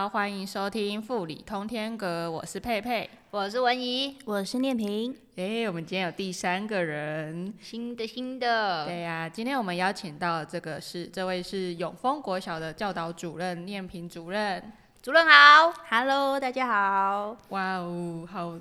好，欢迎收听富里通天阁，我是佩佩，我是文怡，我是念平。哎，我们今天有第三个人，新的新的。对呀，今天我们邀请到这个是这位是永丰国小的教导主任念平主任，主任好，Hello，大家好。哇哦，好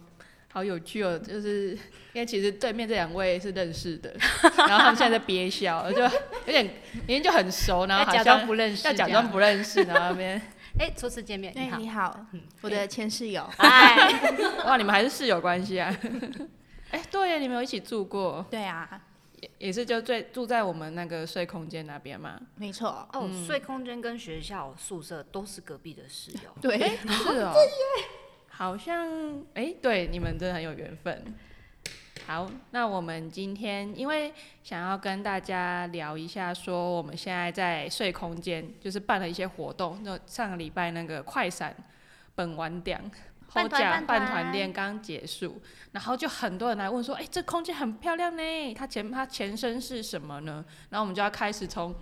好有趣哦，就是因为其实对面这两位是认识的，然后他们现在在憋笑，就有点明明就很熟，然后好像假装不认识，要假装不认识，然后那边。哎，初次见面，你好，你好，我的前室友。哎，哇，你们还是室友关系啊？哎，对呀，你们有一起住过？对啊，也也是就住住在我们那个睡空间那边嘛。没错。哦，睡空间跟学校宿舍都是隔壁的室友。对，是哦。好像，哎，对，你们真的很有缘分。好，那我们今天因为想要跟大家聊一下，说我们现在在睡空间，就是办了一些活动。那上个礼拜那个快闪本完点后甲半团练刚结束，然后就很多人来问说，哎，这空间很漂亮呢，它前它前身是什么呢？然后我们就要开始从。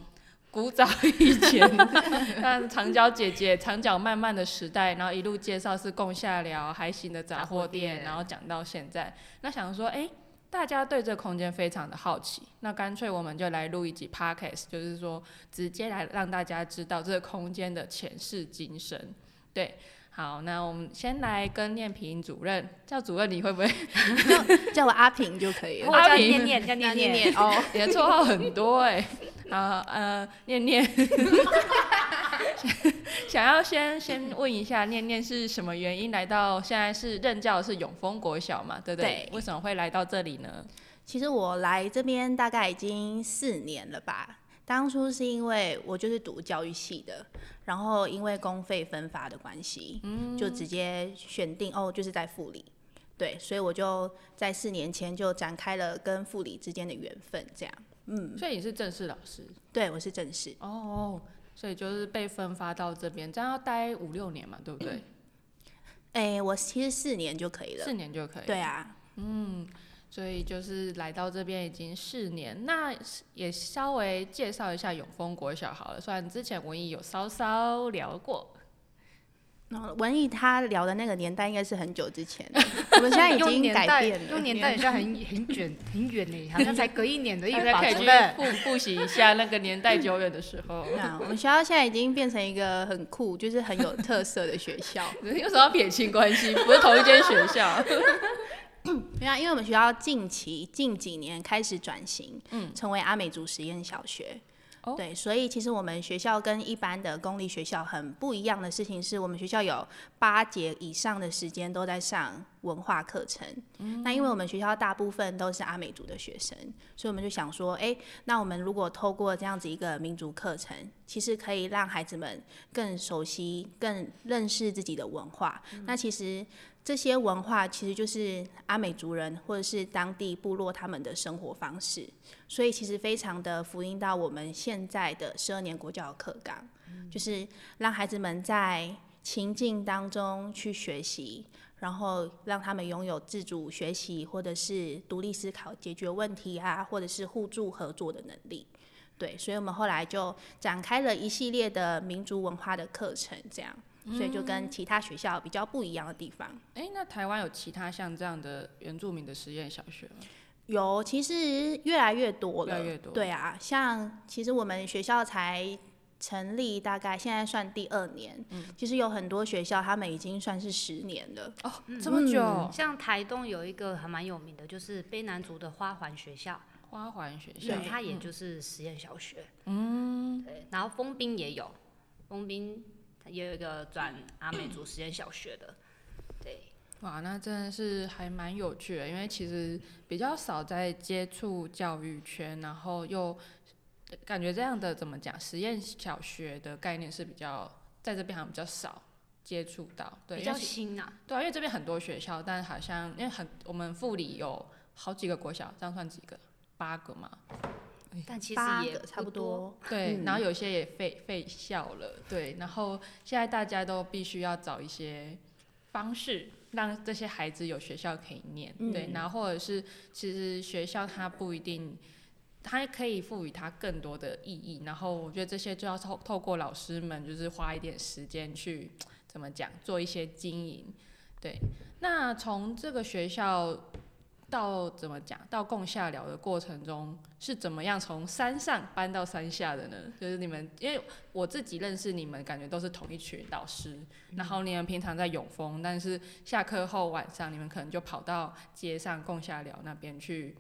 古早以前，像长脚姐姐、长脚慢慢的时代，然后一路介绍是共下寮还行的杂货店，然后讲到现在。那想说，哎，大家对这个空间非常的好奇，那干脆我们就来录一集 podcast，就是说直接来让大家知道这个空间的前世今生。对，好，那我们先来跟念平主任叫主任，你会不会 叫我阿平就可以了？阿平，念念，叫念念 哦，你的绰号很多哎。啊呃，念念，想要先先问一下，念念是什么原因来到现在是任教是永丰国小嘛，对不对？为什么会来到这里呢？其实我来这边大概已经四年了吧。当初是因为我就是读教育系的，然后因为公费分发的关系，嗯就直接选定哦，就是在护理，对，所以我就在四年前就展开了跟护理之间的缘分，这样。嗯，所以你是正式老师？对，我是正式。哦，所以就是被分发到这边，这样要待五六年嘛，对不对？哎，我其实四年就可以了。四年就可以。对啊。嗯，所以就是来到这边已经四年，那也稍微介绍一下永丰国小好了。虽然之前文艺有稍稍聊过。那文艺他聊的那个年代应该是很久之前，我们现在已经改变了。用年代像很很远很远呢，好像才隔一年的，大家可以去复复习一下那个年代久远的时候。我们学校现在已经变成一个很酷，就是很有特色的学校。有什么撇清关系？不是同一间学校。对啊，因为我们学校近期近几年开始转型，嗯，成为阿美族实验小学。对，所以其实我们学校跟一般的公立学校很不一样的事情是，我们学校有八节以上的时间都在上文化课程。嗯那因为我们学校大部分都是阿美族的学生，所以我们就想说，哎，那我们如果透过这样子一个民族课程，其实可以让孩子们更熟悉、更认识自己的文化。那其实。这些文化其实就是阿美族人或者是当地部落他们的生活方式，所以其实非常的福音到我们现在的十二年国教课纲，就是让孩子们在情境当中去学习，然后让他们拥有自主学习或者是独立思考、解决问题啊，或者是互助合作的能力。对，所以我们后来就展开了一系列的民族文化的课程，这样。所以就跟其他学校比较不一样的地方。哎，那台湾有其他像这样的原住民的实验小学吗？有，其实越来越多了。越来越多。对啊，像其实我们学校才成立，大概现在算第二年。嗯。其实有很多学校，他们已经算是十年了。哦，这么久。像台东有一个还蛮有名的，就是卑南族的花环学校。花环学校。对，它也就是实验小学。嗯。对，然后丰滨也有，丰滨。也有一个转 阿美族实验小学的，对，哇，那真的是还蛮有趣的，因为其实比较少在接触教育圈，然后又感觉这样的怎么讲，实验小学的概念是比较在这边好像比较少接触到，对，比较新啊，对啊，因为这边很多学校，但好像因为很我们副里有好几个国小，这样算几个？八个嘛。但其实也差不多，对，然后有些也废废校了，对，然后现在大家都必须要找一些方式，让这些孩子有学校可以念，对，然后或者是其实学校它不一定，它可以赋予它更多的意义，然后我觉得这些就要透透过老师们就是花一点时间去。怎么讲做一些经营。对，那从这个学校到怎么讲到共下聊的过程中，是怎么样从山上搬到山下的呢？就是你们，因为我自己认识你们，感觉都是同一群导师，然后你们平常在永丰，但是下课后晚上你们可能就跑到街上共下聊那边去。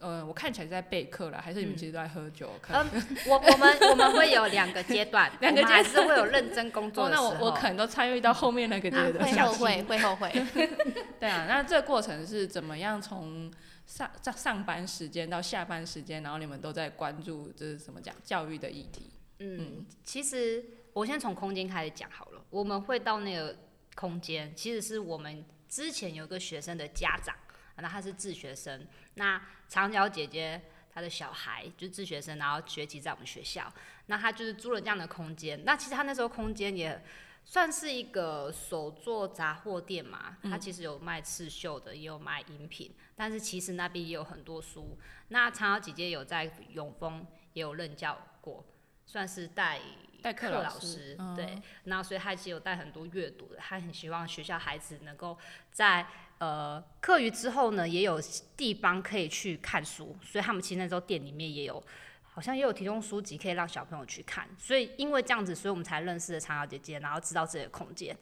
呃，我看起来在备课了，还是你们其实都在喝酒？嗯，我我们我们会有两个阶段，两个阶段是会有认真工作的时候。那我我可能都参与到后面那个阶段。会后悔，会后悔。对啊，那这个过程是怎么样？从上上上班时间到下班时间，然后你们都在关注这是怎么讲教育的议题？嗯，其实我先从空间开始讲好了。我们会到那个空间，其实是我们之前有个学生的家长。那他是自学生，那长脚姐姐她的小孩就是自学生，然后学籍在我们学校，那他就是租了这样的空间。那其实他那时候空间也算是一个手作杂货店嘛，他其实有卖刺绣的，也有卖饮品，但是其实那边也有很多书。那长脚姐姐有在永丰也有任教过，算是带代课老师，对。那所以他其实有带很多阅读的，他很希望学校孩子能够在。呃，课余之后呢，也有地方可以去看书，所以他们其实那时候店里面也有，好像也有提供书籍可以让小朋友去看。所以因为这样子，所以我们才认识了长瑶姐姐，然后知道这个空间，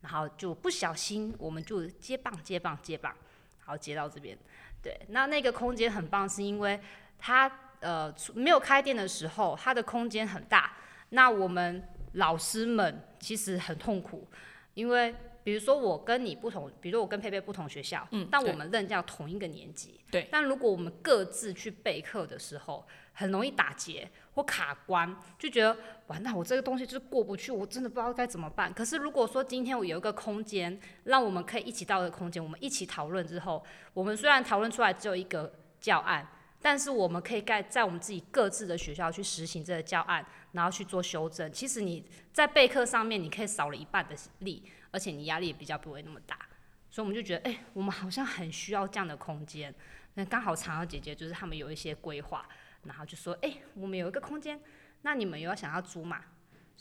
然后就不小心我们就接棒接棒接棒，然后接到这边。对，那那个空间很棒，是因为它呃没有开店的时候，它的空间很大。那我们老师们其实很痛苦，因为。比如说我跟你不同，比如说我跟佩佩不同学校，嗯，但我们任教同一个年级，对。但如果我们各自去备课的时候，很容易打结或卡关，就觉得完蛋，我这个东西就是过不去，我真的不知道该怎么办。可是如果说今天我有一个空间，让我们可以一起到的空间，我们一起讨论之后，我们虽然讨论出来只有一个教案，但是我们可以盖在我们自己各自的学校去实行这个教案，然后去做修正。其实你在备课上面，你可以少了一半的力。而且你压力也比较不会那么大，所以我们就觉得，哎，我们好像很需要这样的空间。那刚好长儿姐姐就是他们有一些规划，然后就说，哎，我们有一个空间，那你们有要想要租嘛？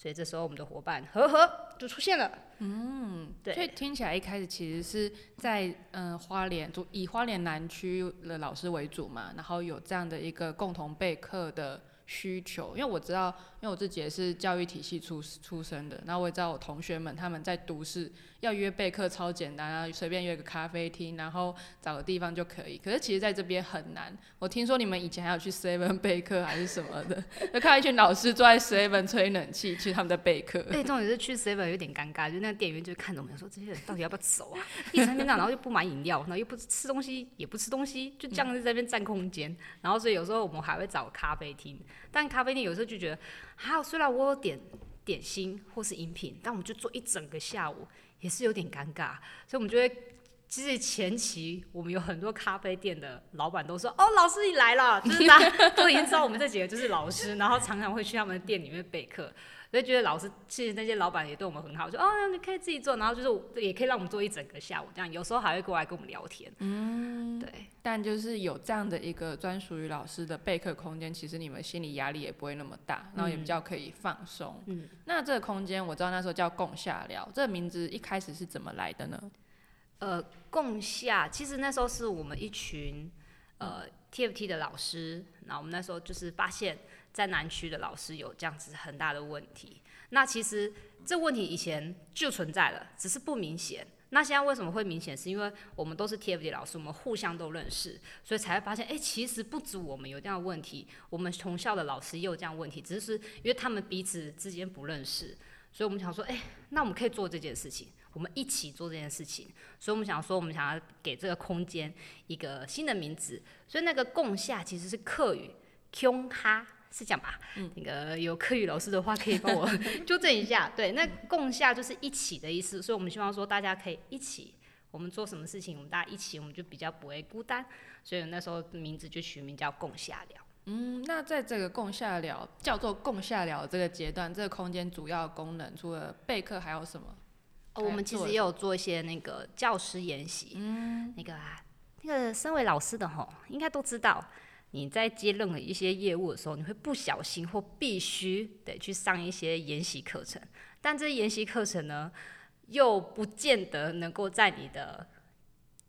所以这时候我们的伙伴呵呵就出现了。嗯，对。所以听起来一开始其实是在嗯花莲，就以花莲南区的老师为主嘛，然后有这样的一个共同备课的。需求，因为我知道，因为我自己也是教育体系出出身的，然后我也知道我同学们他们在读是要约备课超简单啊，随便约个咖啡厅，然后找个地方就可以。可是其实在这边很难。我听说你们以前还有去 Seven 备课 还是什么的，就看一群老师坐在 Seven 吹冷气去他们的备课。对，重点是去 Seven 有点尴尬，就那个店员就看着我们说，这些人到底要不要走啊？一成天到然后又不买饮料，然后又不吃东西，也不吃东西，就这样在那边占空间。然后所以有时候我们还会找咖啡厅。但咖啡店有时候就觉得，好，虽然我有点点心或是饮品，但我们就坐一整个下午，也是有点尴尬，所以我们就会，其实前期我们有很多咖啡店的老板都说，哦，老师你来了，就是大家 都已经知道我们这几个就是老师，然后常常会去他们店里面备课。所以觉得老师其实那些老板也对我们很好，说哦你可以自己做，然后就是也可以让我们做一整个下午这样，有时候还会过来跟我们聊天。嗯，对。但就是有这样的一个专属于老师的备课空间，其实你们心理压力也不会那么大，然后也比较可以放松。嗯。那这个空间我知道那时候叫共下聊，这个名字一开始是怎么来的呢？呃，共下其实那时候是我们一群呃 TFT 的老师，那我们那时候就是发现。在南区的老师有这样子很大的问题，那其实这问题以前就存在了，只是不明显。那现在为什么会明显？是因为我们都是 TFT 老师，我们互相都认识，所以才会发现，哎，其实不止我们有这样的问题，我们同校的老师也有这样问题，只是因为他们彼此之间不认识，所以我们想说，哎，那我们可以做这件事情，我们一起做这件事情。所以我们想说，我们想要给这个空间一个新的名字，所以那个共下其实是客语 “kung 哈”。是讲吧，那个有客语老师的话可以帮我 纠正一下。对，那共下就是一起的意思，所以我们希望说大家可以一起，我们做什么事情，我们大家一起，我们就比较不会孤单。所以那时候名字就取名叫共下聊。嗯，那在这个共下聊叫做共下聊这个阶段，这个空间主要功能除了备课还有什么？哦，我们其实也有做一些那个教师研习。嗯，那个啊，那个身为老师的吼，应该都知道。你在接任何一些业务的时候，你会不小心或必须得去上一些研习课程，但这些研习课程呢，又不见得能够在你的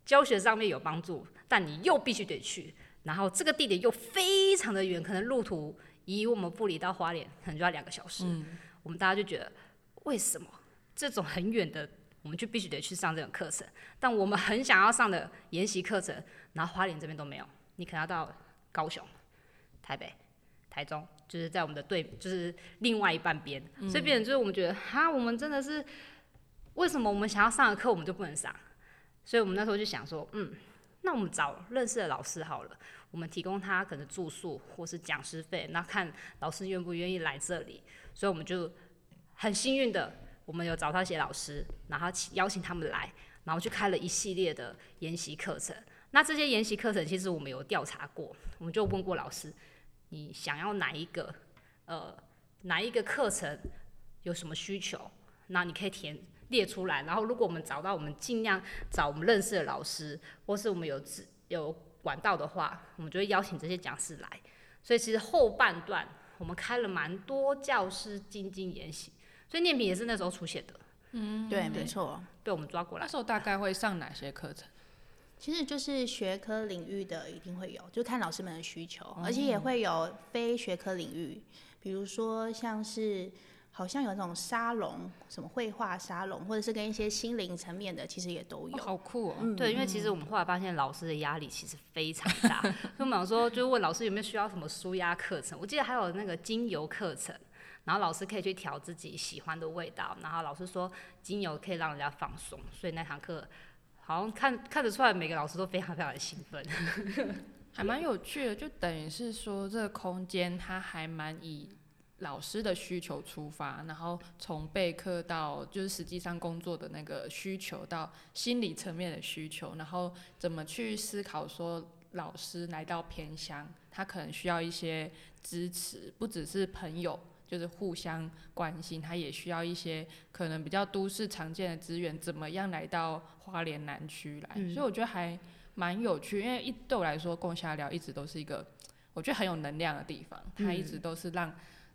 教学上面有帮助，但你又必须得去，然后这个地点又非常的远，可能路途以我们布里到花莲可能就要两个小时，我们大家就觉得为什么这种很远的，我们就必须得去上这种课程，但我们很想要上的研习课程，然后花莲这边都没有，你可能要到高雄、台北、台中，就是在我们的对，就是另外一半边，所以变成就是我们觉得，哈，我们真的是为什么我们想要上的课我们就不能上？所以我们那时候就想说，嗯，那我们找认识的老师好了，我们提供他可能住宿或是讲师费，那看老师愿不愿意来这里。所以我们就很幸运的，我们有找到一些老师，然后邀请他们来，然后去开了一系列的研习课程。那这些研习课程其实我们有调查过，我们就问过老师，你想要哪一个？呃，哪一个课程有什么需求？那你可以填。列出来，然后如果我们找到，我们尽量找我们认识的老师，或是我们有有管道的话，我们就会邀请这些讲师来。所以其实后半段我们开了蛮多教师精进研习，所以念品也是那时候出现的。嗯，对，没错，被我们抓过来。那时候大概会上哪些课程？其实就是学科领域的一定会有，就看老师们的需求，而且也会有非学科领域，比如说像是。好像有那种沙龙，什么绘画沙龙，或者是跟一些心灵层面的，其实也都有。好酷哦！对，因为其实我们后来发现老师的压力其实非常大，所以我们想说，就问老师有没有需要什么舒压课程。我记得还有那个精油课程，然后老师可以去调自己喜欢的味道，然后老师说精油可以让人家放松，所以那堂课好像看看得出来，每个老师都非常非常的兴奋，还蛮有趣的。就等于是说，这个空间它还蛮以。老师的需求出发，然后从备课到就是实际上工作的那个需求，到心理层面的需求，然后怎么去思考说老师来到偏乡，他可能需要一些支持，不只是朋友，就是互相关心，他也需要一些可能比较都市常见的资源，怎么样来到花莲南区来？所以我觉得还蛮有趣，因为一对我来说，共下聊一直都是一个我觉得很有能量的地方，它一直都是让。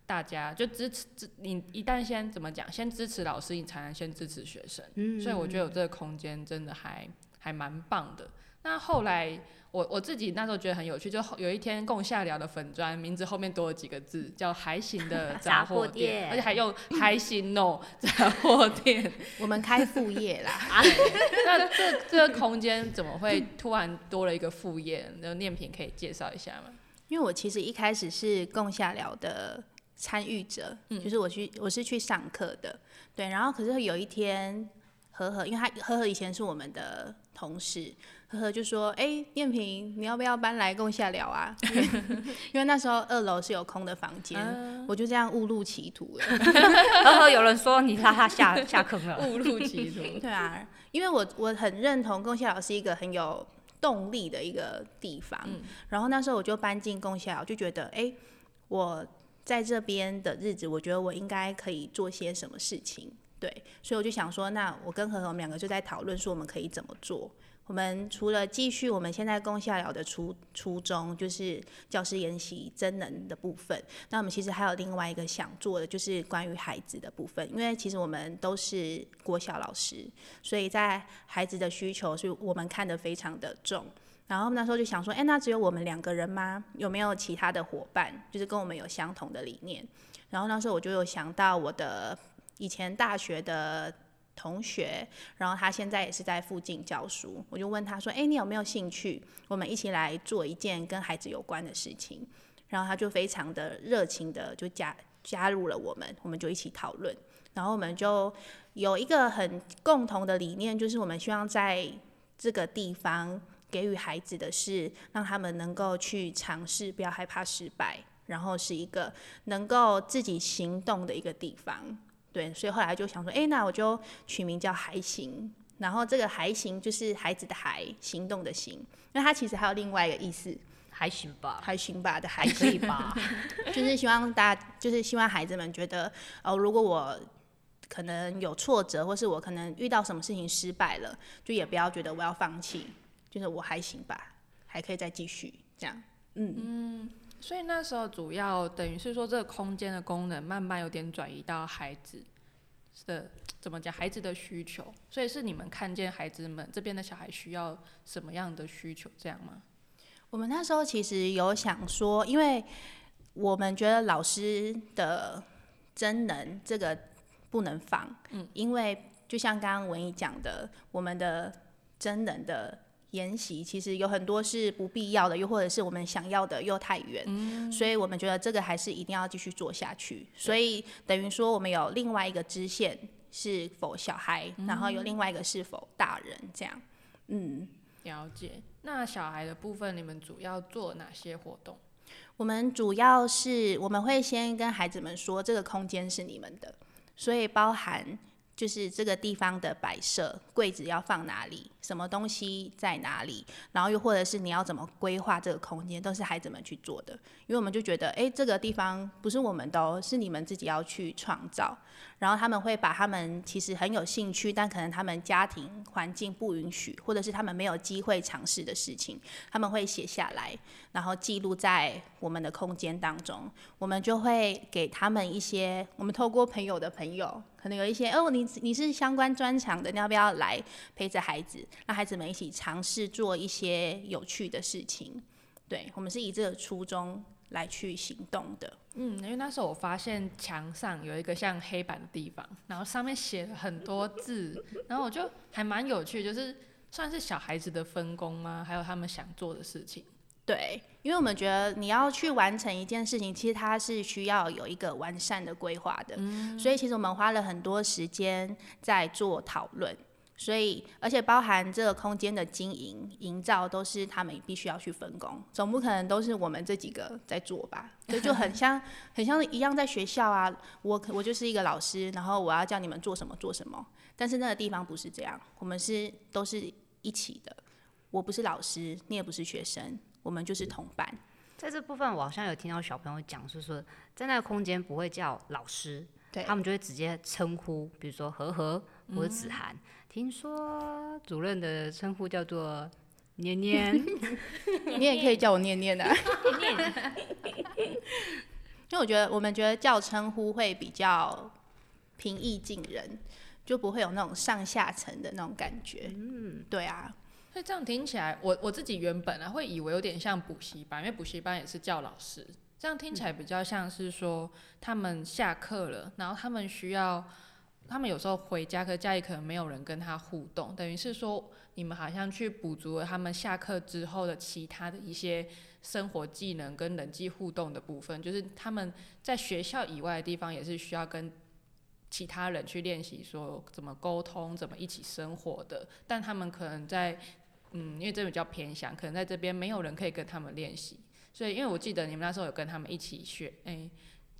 大家就支持支你一旦先怎么讲，先支持老师，你才能先支持学生。嗯，所以我觉得有这个空间真的还还蛮棒的。那后来我我自己那时候觉得很有趣，就有一天共下聊的粉砖名字后面多了几个字，叫还行的 杂货店，而且还用还行 no 杂货店。我们开副业啦。那这这个空间怎么会突然多了一个副业？那念品可以介绍一下吗？因为我其实一开始是共下聊的。参与者，就是我去，我是去上课的，对，然后可是有一天，呵呵，因为他呵呵以前是我们的同事，呵呵就说，哎，燕萍，你要不要搬来共下聊啊？因为那时候二楼是有空的房间，我就这样误入歧途了。呵呵，有人说你拉他下下坑了，误入歧途。对啊，因为我我很认同共下聊是一个很有动力的一个地方，嗯然后那时候我就搬进共下聊，就觉得，哎，我。在这边的日子，我觉得我应该可以做些什么事情，对，所以我就想说，那我跟何何我们两个就在讨论说，我们可以怎么做。我们除了继续我们现在共下聊的初初衷，就是教师研习真能的部分，那我们其实还有另外一个想做的，就是关于孩子的部分，因为其实我们都是国小老师，所以在孩子的需求是我们看得非常的重。然后那时候就想说，哎，那只有我们两个人吗？有没有其他的伙伴，就是跟我们有相同的理念？然后那时候我就有想到我的以前大学的同学，然后他现在也是在附近教书，我就问他说，哎，你有没有兴趣，我们一起来做一件跟孩子有关的事情？然后他就非常的热情的就加加入了我们，我们就一起讨论，然后我们就有一个很共同的理念，就是我们希望在这个地方。给予孩子的是让他们能够去尝试，不要害怕失败，然后是一个能够自己行动的一个地方。对，所以后来就想说，哎，那我就取名叫“还行”。然后这个“还行”就是孩子的“还”，行动的“行”。那它其实还有另外一个意思，“还行吧”，“还行吧”的“还可以吧”，就是希望大家，就是希望孩子们觉得，哦，如果我可能有挫折，或是我可能遇到什么事情失败了，就也不要觉得我要放弃。就是我还行吧，还可以再继续这样。嗯嗯，所以那时候主要等于是说，这个空间的功能慢慢有点转移到孩子的怎么讲孩子的需求，所以是你们看见孩子们这边的小孩需要什么样的需求，这样吗？我们那时候其实有想说，因为我们觉得老师的真能这个不能放，嗯，因为就像刚刚文艺讲的，我们的真能的研习其实有很多是不必要的，又或者是我们想要的又太远，嗯，所以我们觉得这个还是一定要继续做下去。所以等于说，我们有另外一个支线是否小孩，然后有另外一个是否大人这样，嗯。了解，那小孩的部分，你们主要做哪些活动？我们主要是我们会先跟孩子们说，这个空间是你们的，所以包含。就是这个地方的摆设，柜子要放哪里，什么东西在哪里，然后又或者是你要怎么规划这个空间，都是孩子们去做的。因为我们就觉得，哎，这个地方不是我们的，是你们自己要去创造。然后他们会把他们其实很有兴趣，但可能他们家庭环境不允许，或者是他们没有机会尝试的事情，他们会写下来，然后记录在我们的空间当中。我们就会给他们一些，我们透过朋友的朋友。可能有一些哦，你你是相关专长的，你要不要来陪着孩子，让孩子们一起尝试做一些有趣的事情？对我们是以这个初衷来去行动的。嗯，因为那时候我发现墙上有一个像黑板的地方，然后上面写了很多字，然后我就还蛮有趣，就是算是小孩子的分工吗？还有他们想做的事情。对，因为我们觉得你要去完成一件事情，其实它是需要有一个完善的规划的。嗯，所以其实我们花了很多时间在做讨论，所以而且包含这个空间的经营、营造，都是他们必须要去分工，总不可能都是我们这几个在做吧？所以就很像很像一样在学校啊，我我就是一个老师，然后我要叫你们做什么做什么，但是那个地方不是这样，我们是都是一起的，我不是老师，你也不是学生。我们就是同伴，在这部分我好像有听到小朋友讲，是说在那个空间不会叫老师，对他们就会直接称呼，比如说和和或者子涵。听说主任的称呼叫做念念，你也可以叫我念念的。因为我觉得我们觉得叫称呼会比较平易近人，就不会有那种上下层的那种感觉。嗯，对啊。所以这样听起来，我我自己原本啊会以为有点像补习班，因为补习班也是叫老师。这样听起来比较像是说，他们下课了，然后他们需要，他们有时候回家，可家里可能没有人跟他互动，等于是说，你们好像去补足了他们下课之后的其他的一些生活技能跟人际互动的部分，就是他们在学校以外的地方也是需要跟其他人去练习说怎么沟通，怎么一起生活的，但他们可能在嗯，因为这比较偏向，可能在这边没有人可以跟他们练习，所以因为我记得你们那时候有跟他们一起学，哎，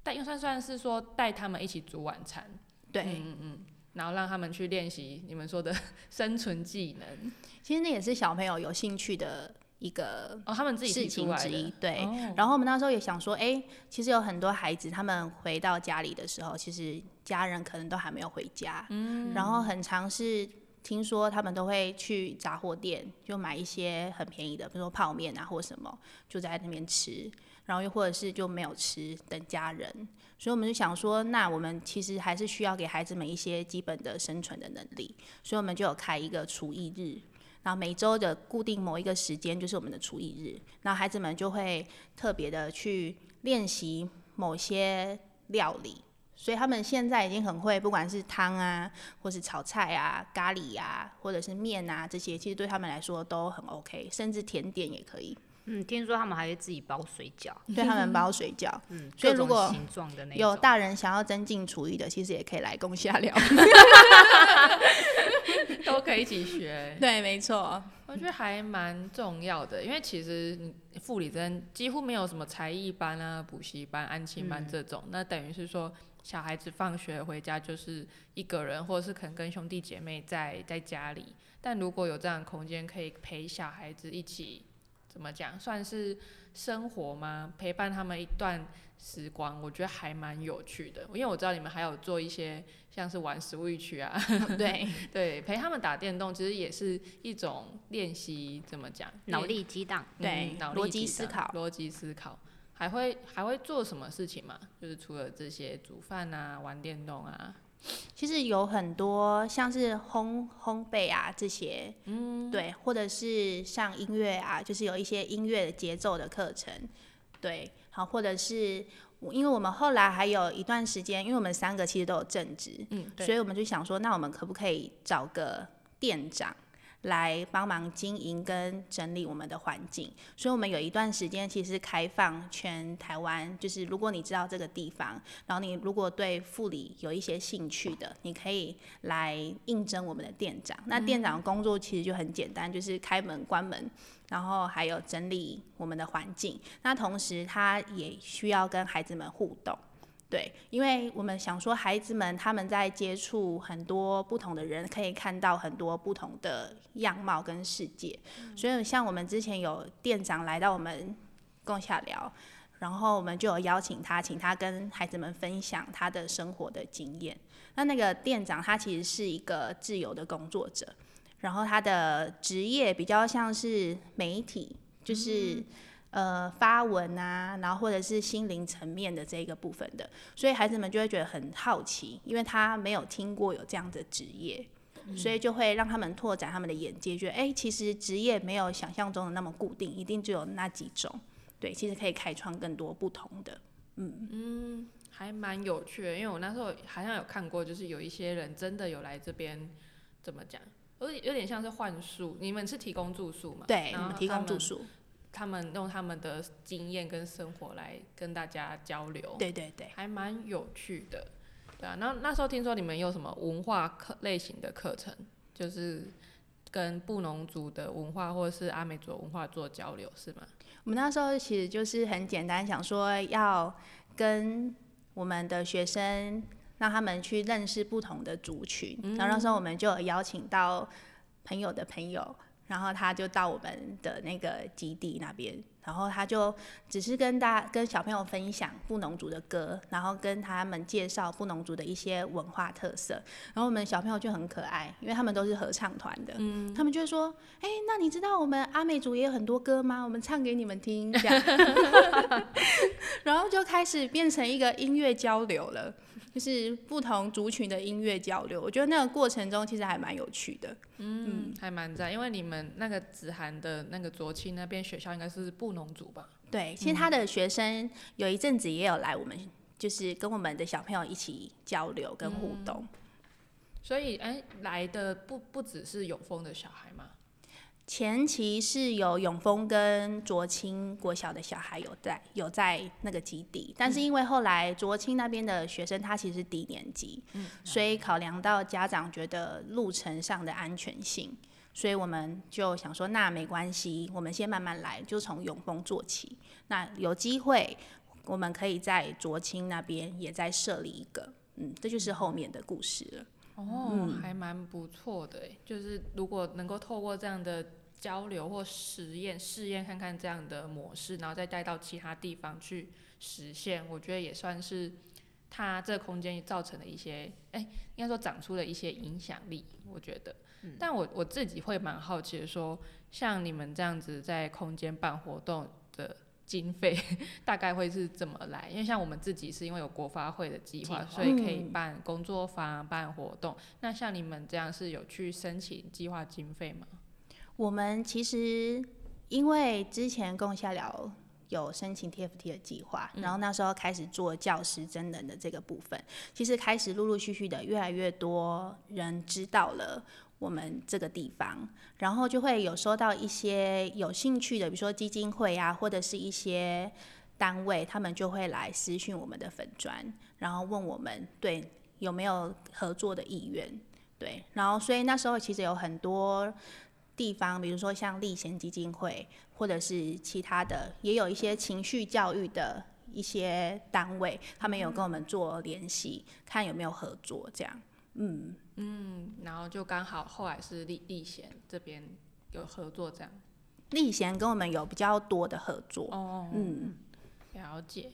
带又算算是说带他们一起煮晚餐，对，嗯嗯，然后让他们去练习你们说的 生存技能。其实那也是小朋友有兴趣的一个哦，他们自己事情之一，对。然后我们那时候也想说，哎，其实有很多孩子他们回到家里的时候，其实家人可能都还没有回家，嗯，然后很尝试。听说他们都会去杂货店，就买一些很便宜的，比如说泡面啊或什么，就在那边吃。然后又或者是就没有吃，等家人。所以我们就想说，那我们其实还是需要给孩子们一些基本的生存的能力。所以我们就有开一个厨艺日，然后每周的固定某一个时间就是我们的厨艺日，然后孩子们就会特别的去练习某些料理。所以他们现在已经很会，不管是汤啊，或是炒菜啊、咖喱啊，或者是面啊，这些其实对他们来说都很 OK，甚至甜点也可以。嗯，听说他们还会自己包水饺，对他们包水饺。嗯，所以如果有大人想要增进厨艺的，其实也可以来攻下聊，都可以一起学。对，没错，我觉得还蛮重要的，因为其实护理真几乎没有什么才艺班啊、补习班、安亲班这种，那等于是说。小孩子放学回家就是一个人，或者是可能跟兄弟姐妹在在家里。但如果有这样的空间，可以陪小孩子一起，怎么讲，算是生活吗？陪伴他们一段时光，我觉得还蛮有趣的。因为我知道你们还有做一些像是玩 Switch 啊，对 对，陪他们打电动，其实也是一种练习，怎么讲，脑力激荡，对，逻辑思考，逻辑思考。还会还会做什么事情吗？就是除了这些煮饭啊、玩电动啊。其实有很多像是烘烘焙啊这些，嗯，对，或者是像音乐啊，就是有一些音乐的节奏的课程，对，好，或者是因为我们后来还有一段时间，因为我们三个其实都有正职，嗯，所以我们就想说，那我们可不可以找个店长？来帮忙经营跟整理我们的环境，所以我们有一段时间其实开放全台湾，就是如果你知道这个地方，然后你如果对护理有一些兴趣的，你可以来应征我们的店长。那店长的工作其实就很简单，就是开门关门，然后还有整理我们的环境。那同时他也需要跟孩子们互动。对，因为我们想说，孩子们他们在接触很多不同的人，可以看到很多不同的样貌跟世界。所以像我们之前有店长来到我们共下聊，然后我们就有邀请他，请他跟孩子们分享他的生活的经验。那那个店长他其实是一个自由的工作者，然后他的职业比较像是媒体，就是。呃，发文啊，然后或者是心灵层面的这个部分的，所以孩子们就会觉得很好奇，因为他没有听过有这样的职业，所以就会让他们拓展他们的眼界，觉得哎，其实职业没有想象中的那么固定，一定只有那几种，对，其实可以开创更多不同的，嗯。嗯，还蛮有趣的，因为我那时候好像有看过，就是有一些人真的有来这边，怎么讲，有有点像是幻术，你们是提供住宿吗？对，你们提供住宿。他们用他们的经验跟生活来跟大家交流，对对对，还蛮有趣的，对啊。那那时候听说你们有什么文化课类型的课程，就是跟布农族的文化或者是阿美族文化做交流，是吗？我们那时候其实就是很简单，想说要跟我们的学生让他们去认识不同的族群，然后那时候我们就邀请到朋友的朋友。然后他就到我们的那个基地那边，然后他就只是跟大跟小朋友分享布农族的歌，然后跟他们介绍布农族的一些文化特色。然后我们小朋友就很可爱，因为他们都是合唱团的，嗯，他们就会说：“哎，那你知道我们阿美族也有很多歌吗？我们唱给你们听。”这样，然后就开始变成一个音乐交流了。就是不同族群的音乐交流，我觉得那个过程中其实还蛮有趣的。嗯，还蛮在，因为你们那个子涵的那个卓青那边学校应该是布农族吧？对，其实他的学生有一阵子也有来我们，就是跟我们的小朋友一起交流跟互动。所以，哎，来的不不只是永丰的小孩吗？前期是有永丰跟卓青国小的小孩有在有在那个基地，但是因为后来卓青那边的学生他其实是低年级，所以考量到家长觉得路程上的安全性，所以我们就想说那没关系，我们先慢慢来，就从永丰做起。那有机会我们可以在卓青那边也再设立一个，嗯，这就是后面的故事了。哦，还蛮不错的就是如果能够透过这样的交流或实验试验看看这样的模式，然后再带到其他地方去实现，我觉得也算是它这个空间造成的一些，哎，应该说长出了一些影响力。我觉得，但我我自己会蛮好奇的，说像你们这样子在空间办活动的。经费 大概会是怎么来？因为像我们自己是因为有国发会的计划，所以可以办工作坊、办活动。那像你们这样是有去申请计划经费吗？我们其实因为之前共下聊有申请 TFT 的计划，然后那时候开始做教师真人的这个部分，其实开始陆陆续续的越来越多人知道了。我们这个地方，然后就会有收到一些有兴趣的，比如说基金会啊，或者是一些单位，他们就会来私讯我们的粉砖，然后问我们对有没有合作的意愿，对，然后所以那时候其实有很多地方，比如说像立贤基金会，或者是其他的，也有一些情绪教育的一些单位，他们有跟我们做联系，看有没有合作这样。嗯。嗯，然后就刚好后来是立立贤这边有合作这样，立贤跟我们有比较多的合作哦，嗯，了解。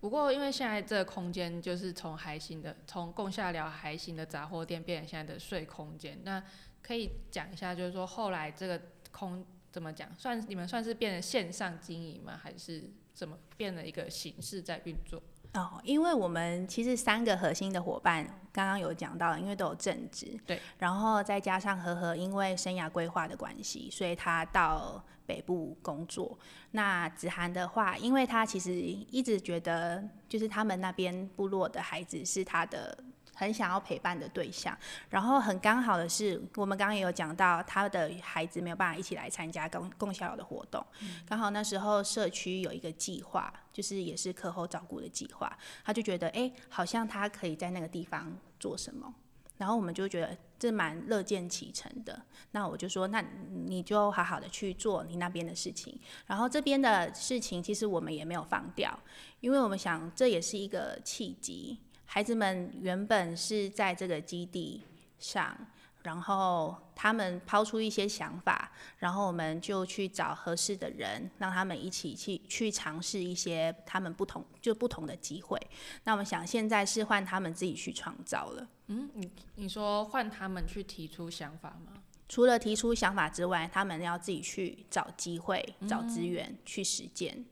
不过因为现在这个空间就是从海星的从共下聊海星的杂货店变成现在的睡空间，那可以讲一下，就是说后来这个空怎么讲，算你们算是变成线上经营吗？还是怎么变了一个形式在运作？哦，因为我们其实三个核心的伙伴刚刚有讲到，因为都有正职，对，然后再加上和和，因为生涯规划的关系，所以他到北部工作。那子涵的话，因为他其实一直觉得，就是他们那边部落的孩子是他的。很想要陪伴的对象，然后很刚好的是，我们刚刚也有讲到，他的孩子没有办法一起来参加共共校友的活动，刚好那时候社区有一个计划，就是也是课后照顾的计划，他就觉得，哎，好像他可以在那个地方做什么，然后我们就觉得这蛮乐见其成的，那我就说，那你就好好的去做你那边的事情，然后这边的事情其实我们也没有放掉，因为我们想这也是一个契机。孩子们原本是在这个基地上，然后他们抛出一些想法，然后我们就去找合适的人，让他们一起去去尝试一些他们不同就不同的机会。那我们想现在是换他们自己去创造了。嗯，你你说换他们去提出想法吗？除了提出想法之外，他们要自己去找机会、找资源去实践，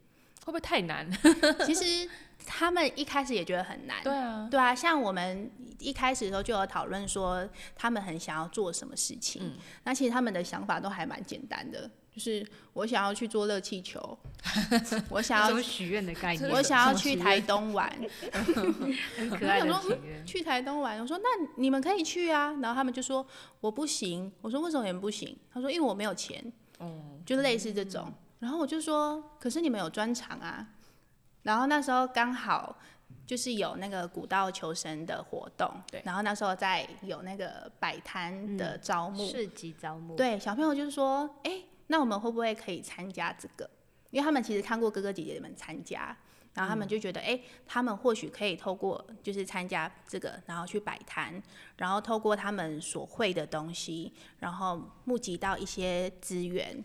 会不会太难？其实。他们一开始也觉得很难，对啊，对啊，像我们一开始的时候就有讨论说，他们很想要做什么事情。嗯，那其实他们的想法都还蛮简单的，就是我想要去做热气球，我想要许愿的概念，我想要去台东玩，很可爱的许愿。去台东玩，我说那你们可以去啊，然后他们就说我不行，我说为什么你们不行？他说因为我没有钱，哦，就类似这种。然后我就说，可是你们有专场啊。然后那时候刚好就是有那个古道求生的活动，对。然后那时候在有那个摆摊的招募，市集招募。对，小朋友就是说，哎，那我们会不会可以参加这个？因为他们其实看过哥哥姐姐们参加，然后他们就觉得，哎，他们或许可以透过就是参加这个，然后去摆摊，然后透过他们所会的东西，然后募集到一些资源，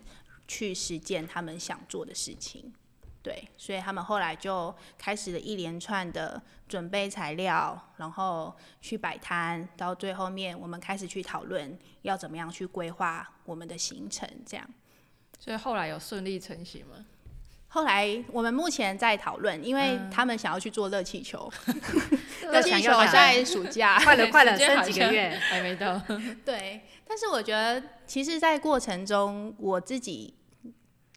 去实践他们想做的事情。对，所以他们后来就开始了一连串的准备材料，然后去摆摊，到最后面我们开始去讨论要怎么样去规划我们的行程，这样。所以后来有顺利成型吗？后来我们目前在讨论，因为他们想要去做热气球，热气球在暑假，快了快了，剩几个月还没到。对，但是我觉得其实，在过程中我自己。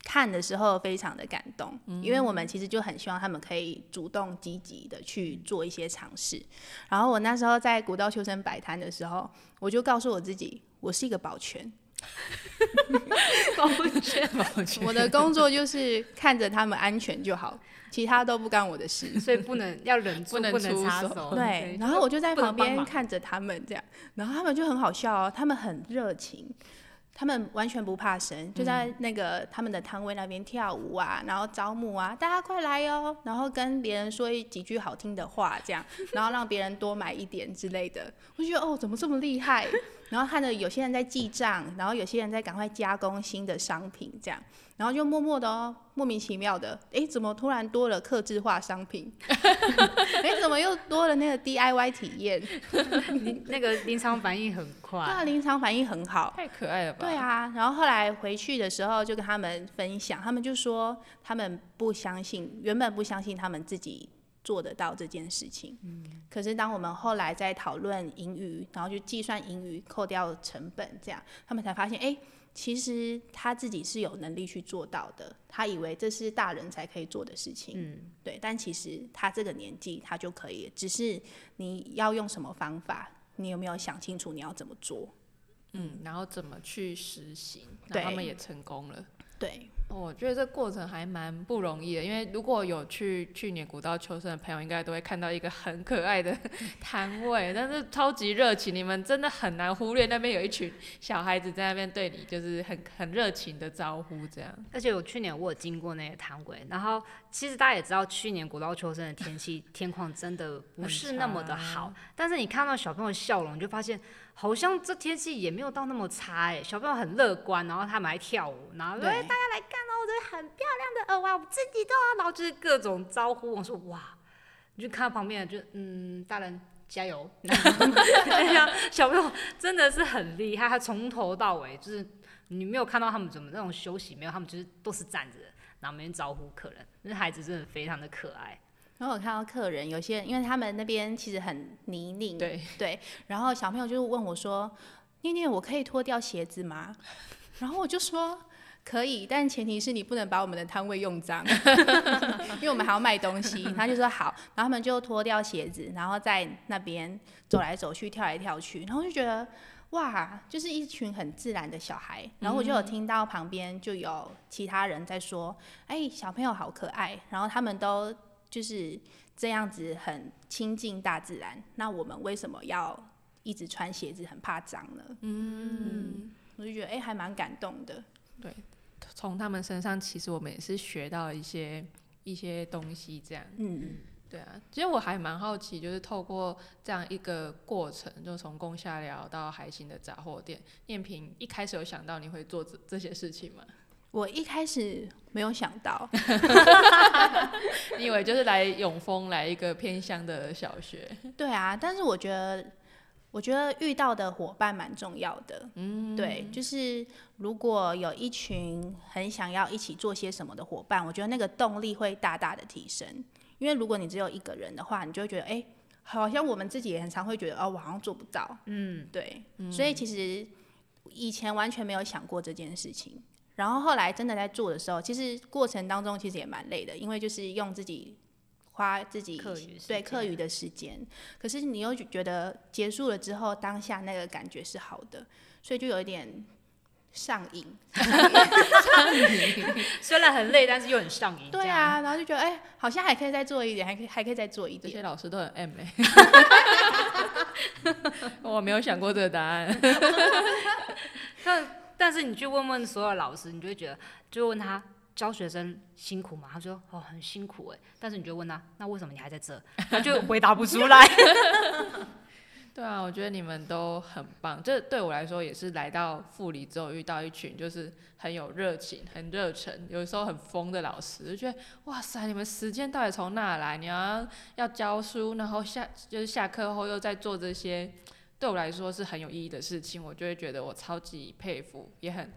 看的时候非常的感动，因为我们其实就很希望他们可以主动积极的去做一些尝试。然后我那时候在古道秋生摆摊的时候，我就告诉我自己，我是一个保全，保全，保全。我的工作就是看着他们安全就好，其他都不干我的事，所以不能要忍住，不能插手。对，然后我就在旁边看着他们这样，然后他们就很好笑哦，他们很热情。他们完全不怕生，就在那个他们的摊位那边跳舞啊，然后招募啊，大家快来哟，然后跟别人说几句好听的话，这样，然后让别人多买一点之类的。我觉得哦，怎么这么厉害？然后看着有些人在记账，然后有些人在赶快加工新的商品，这样。然后就默默的哦，莫名其妙的，哎，怎么突然多了客制化商品？哎，怎么又多了那个 DIY 体验？那个临场反应很快，对啊，临场反应很好，太可爱了吧？对啊，然后后来回去的时候就跟他们分享，他们就说他们不相信，原本不相信他们自己做得到这件事情。嗯，可是当我们后来在讨论盈余，然后去计算盈余，扣掉成本，这样他们才发现，哎。其实他自己是有能力去做到的，他以为这是大人才可以做的事情，嗯，对。但其实他这个年纪他就可以，只是你要用什么方法，你有没有想清楚你要怎么做？嗯，然后怎么去实行？对，他们也成功了。对。我觉得这过程还蛮不容易的，因为如果有去去年古道秋生的朋友，应该都会看到一个很可爱的 摊位，但是超级热情，你们真的很难忽略那边有一群小孩子在那边对你就是很很热情的招呼这样。而且我去年我有经过那个摊位，然后其实大家也知道，去年古道秋生的天气天况真的不是那么的好，但是你看到小朋友笑容，你就发现。好像这天气也没有到那么差哎，小朋友很乐观，然后他们还跳舞，然后哎大家来看哦，这很漂亮的耳环，我自己都要，然后就是各种招呼。我说哇，你就看到旁边就嗯，大人加油，小朋友真的是很厉害，他从头到尾就是你没有看到他们怎么那种休息，没有，他们就是都是站着，然后每天招呼客人，那孩子真的非常的可爱。然后我看到客人有些人，因为他们那边其实很泥泞，对对，然后小朋友就问我说：“念念，我可以脱掉鞋子吗？”然后我就说。可以，但前提是你不能把我们的摊位用脏，因为我们还要卖东西。他就说好，然后他们就脱掉鞋子，然后在那边走来走去、跳来跳去，然后就觉得哇，就是一群很自然的小孩。然后我就有听到旁边就有其他人在说：“哎，小朋友好可爱。”然后他们都就是这样子很亲近大自然。那我们为什么要一直穿鞋子，很怕脏呢？嗯，我就觉得哎，还蛮感动的。对。从他们身上，其实我们也是学到一些一些东西，这样。嗯，对啊。其实我还蛮好奇，就是透过这样一个过程，就从共下聊到海星的杂货店，念平一开始有想到你会做这这些事情吗？我一开始没有想到，你以为就是来永丰来一个偏乡的小学？对啊，但是我觉得。我觉得遇到的伙伴蛮重要的，嗯，对，就是如果有一群很想要一起做些什么的伙伴，我觉得那个动力会大大的提升。因为如果你只有一个人的话，你就会觉得，哎，好像我们自己也很常会觉得，哦，我好像做不到，嗯，对，所以其实以前完全没有想过这件事情，然后后来真的在做的时候，其实过程当中其实也蛮累的，因为就是用自己。花自己对课余的时间，可是你又觉得结束了之后，当下那个感觉是好的，所以就有一点上瘾。上瘾，虽然很累，但是又很上瘾。对啊，然后就觉得哎，好像还可以再做一点，还可以还可以再做一点。这些老师都很 M 哎，我没有想过这个答案。但 但是你去问问所有老师，你就会觉得，就问他。教学生辛苦吗？他说哦很辛苦哎，但是你就问他，那为什么你还在这？他就回答不出来。对啊，我觉得你们都很棒。这对我来说也是来到富里之后遇到一群就是很有热情、很热忱，有时候很疯的老师，就觉得哇塞，你们时间到底从哪来？你要要教书，然后下就是下课后又在做这些，对我来说是很有意义的事情，我就会觉得我超级佩服，也很。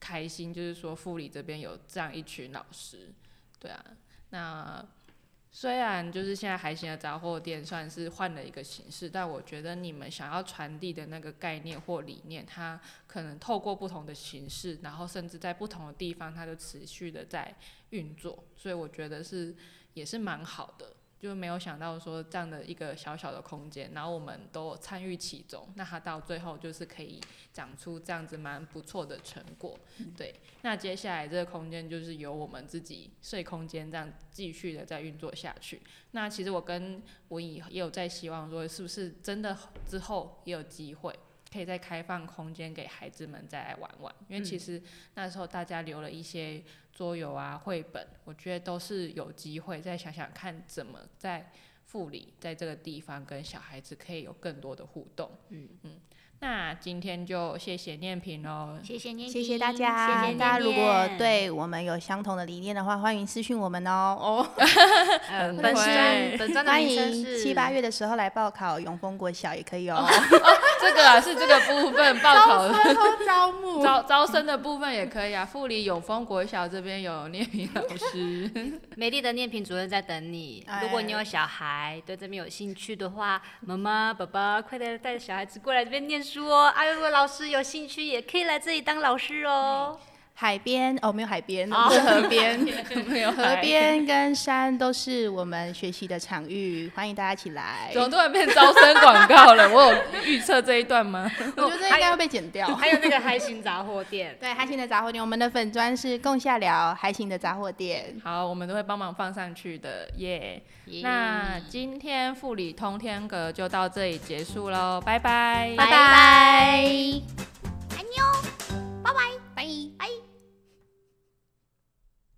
开心就是说，富里这边有这样一群老师，对啊。那虽然就是现在还行的杂货店算是换了一个形式，但我觉得你们想要传递的那个概念或理念，它可能透过不同的形式，然后甚至在不同的地方，它就持续的在运作，所以我觉得是也是蛮好的。就没有想到说这样的一个小小的空间，然后我们都参与其中，那它到最后就是可以长出这样子蛮不错的成果。对，那接下来这个空间就是由我们自己睡空间这样继续的在运作下去。那其实我跟文怡也有在希望说，是不是真的之后也有机会可以再开放空间给孩子们再来玩玩？因为其实那时候大家留了一些。桌游啊，绘本，我觉得都是有机会再想想看，怎么在护理，在这个地方跟小孩子可以有更多的互动。嗯嗯。那今天就谢谢念平喽，谢谢念，谢谢大家。大家如果对我们有相同的理念的话，欢迎私讯我们哦。哦，本身本专欢迎七八月的时候来报考永丰国小也可以哦。这个啊 是这个部分报考的招募招招生的部分也可以啊。富里永丰国小这边有念平老师，美丽的念平主任在等你。如果你有小孩对这边有兴趣的话，妈妈爸爸快点带着小孩子过来这边念。说，哎，如果老师有兴趣，也可以来这里当老师哦。海边哦，没有海边，是河边，没有河边跟山都是我们学习的场域，欢迎大家一起来。怎么突然变招生广告了？我有预测这一段吗？我觉得应该要被剪掉。还有那个海星杂货店，对，海星的杂货店，我们的粉砖是共下聊海星的杂货店。好，我们都会帮忙放上去的，耶。那今天富里通天阁就到这里结束喽，拜拜，拜拜，安妞，拜拜。